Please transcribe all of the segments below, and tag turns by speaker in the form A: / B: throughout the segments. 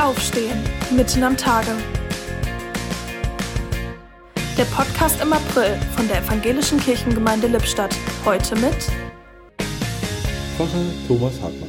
A: Aufstehen, mitten am Tage. Der Podcast im April von der Evangelischen Kirchengemeinde Lippstadt. Heute mit
B: Pfarrer Thomas Hartmann.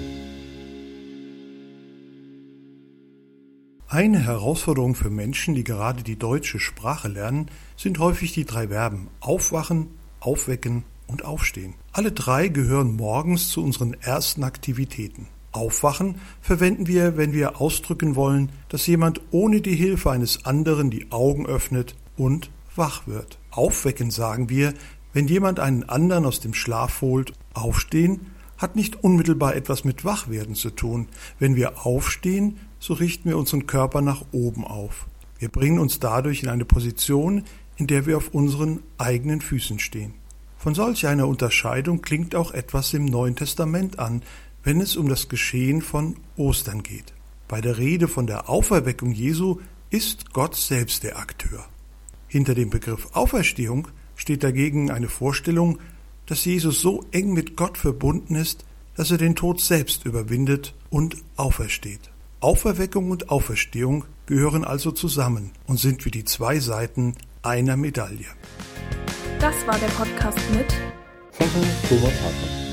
C: Eine Herausforderung für Menschen, die gerade die deutsche Sprache lernen, sind häufig die drei Verben aufwachen, aufwecken und aufstehen. Alle drei gehören morgens zu unseren ersten Aktivitäten. Aufwachen verwenden wir, wenn wir ausdrücken wollen, dass jemand ohne die Hilfe eines anderen die Augen öffnet und wach wird. Aufwecken sagen wir, wenn jemand einen anderen aus dem Schlaf holt. Aufstehen hat nicht unmittelbar etwas mit Wachwerden zu tun. Wenn wir aufstehen, so richten wir unseren Körper nach oben auf. Wir bringen uns dadurch in eine Position, in der wir auf unseren eigenen Füßen stehen. Von solch einer Unterscheidung klingt auch etwas im Neuen Testament an, wenn es um das Geschehen von Ostern geht. Bei der Rede von der Auferweckung Jesu ist Gott selbst der Akteur. Hinter dem Begriff Auferstehung steht dagegen eine Vorstellung, dass Jesus so eng mit Gott verbunden ist, dass er den Tod selbst überwindet und aufersteht. Auferweckung und Auferstehung gehören also zusammen und sind wie die zwei Seiten einer Medaille.
A: Das war der Podcast mit
B: Pfarrer Thomas Hartmann.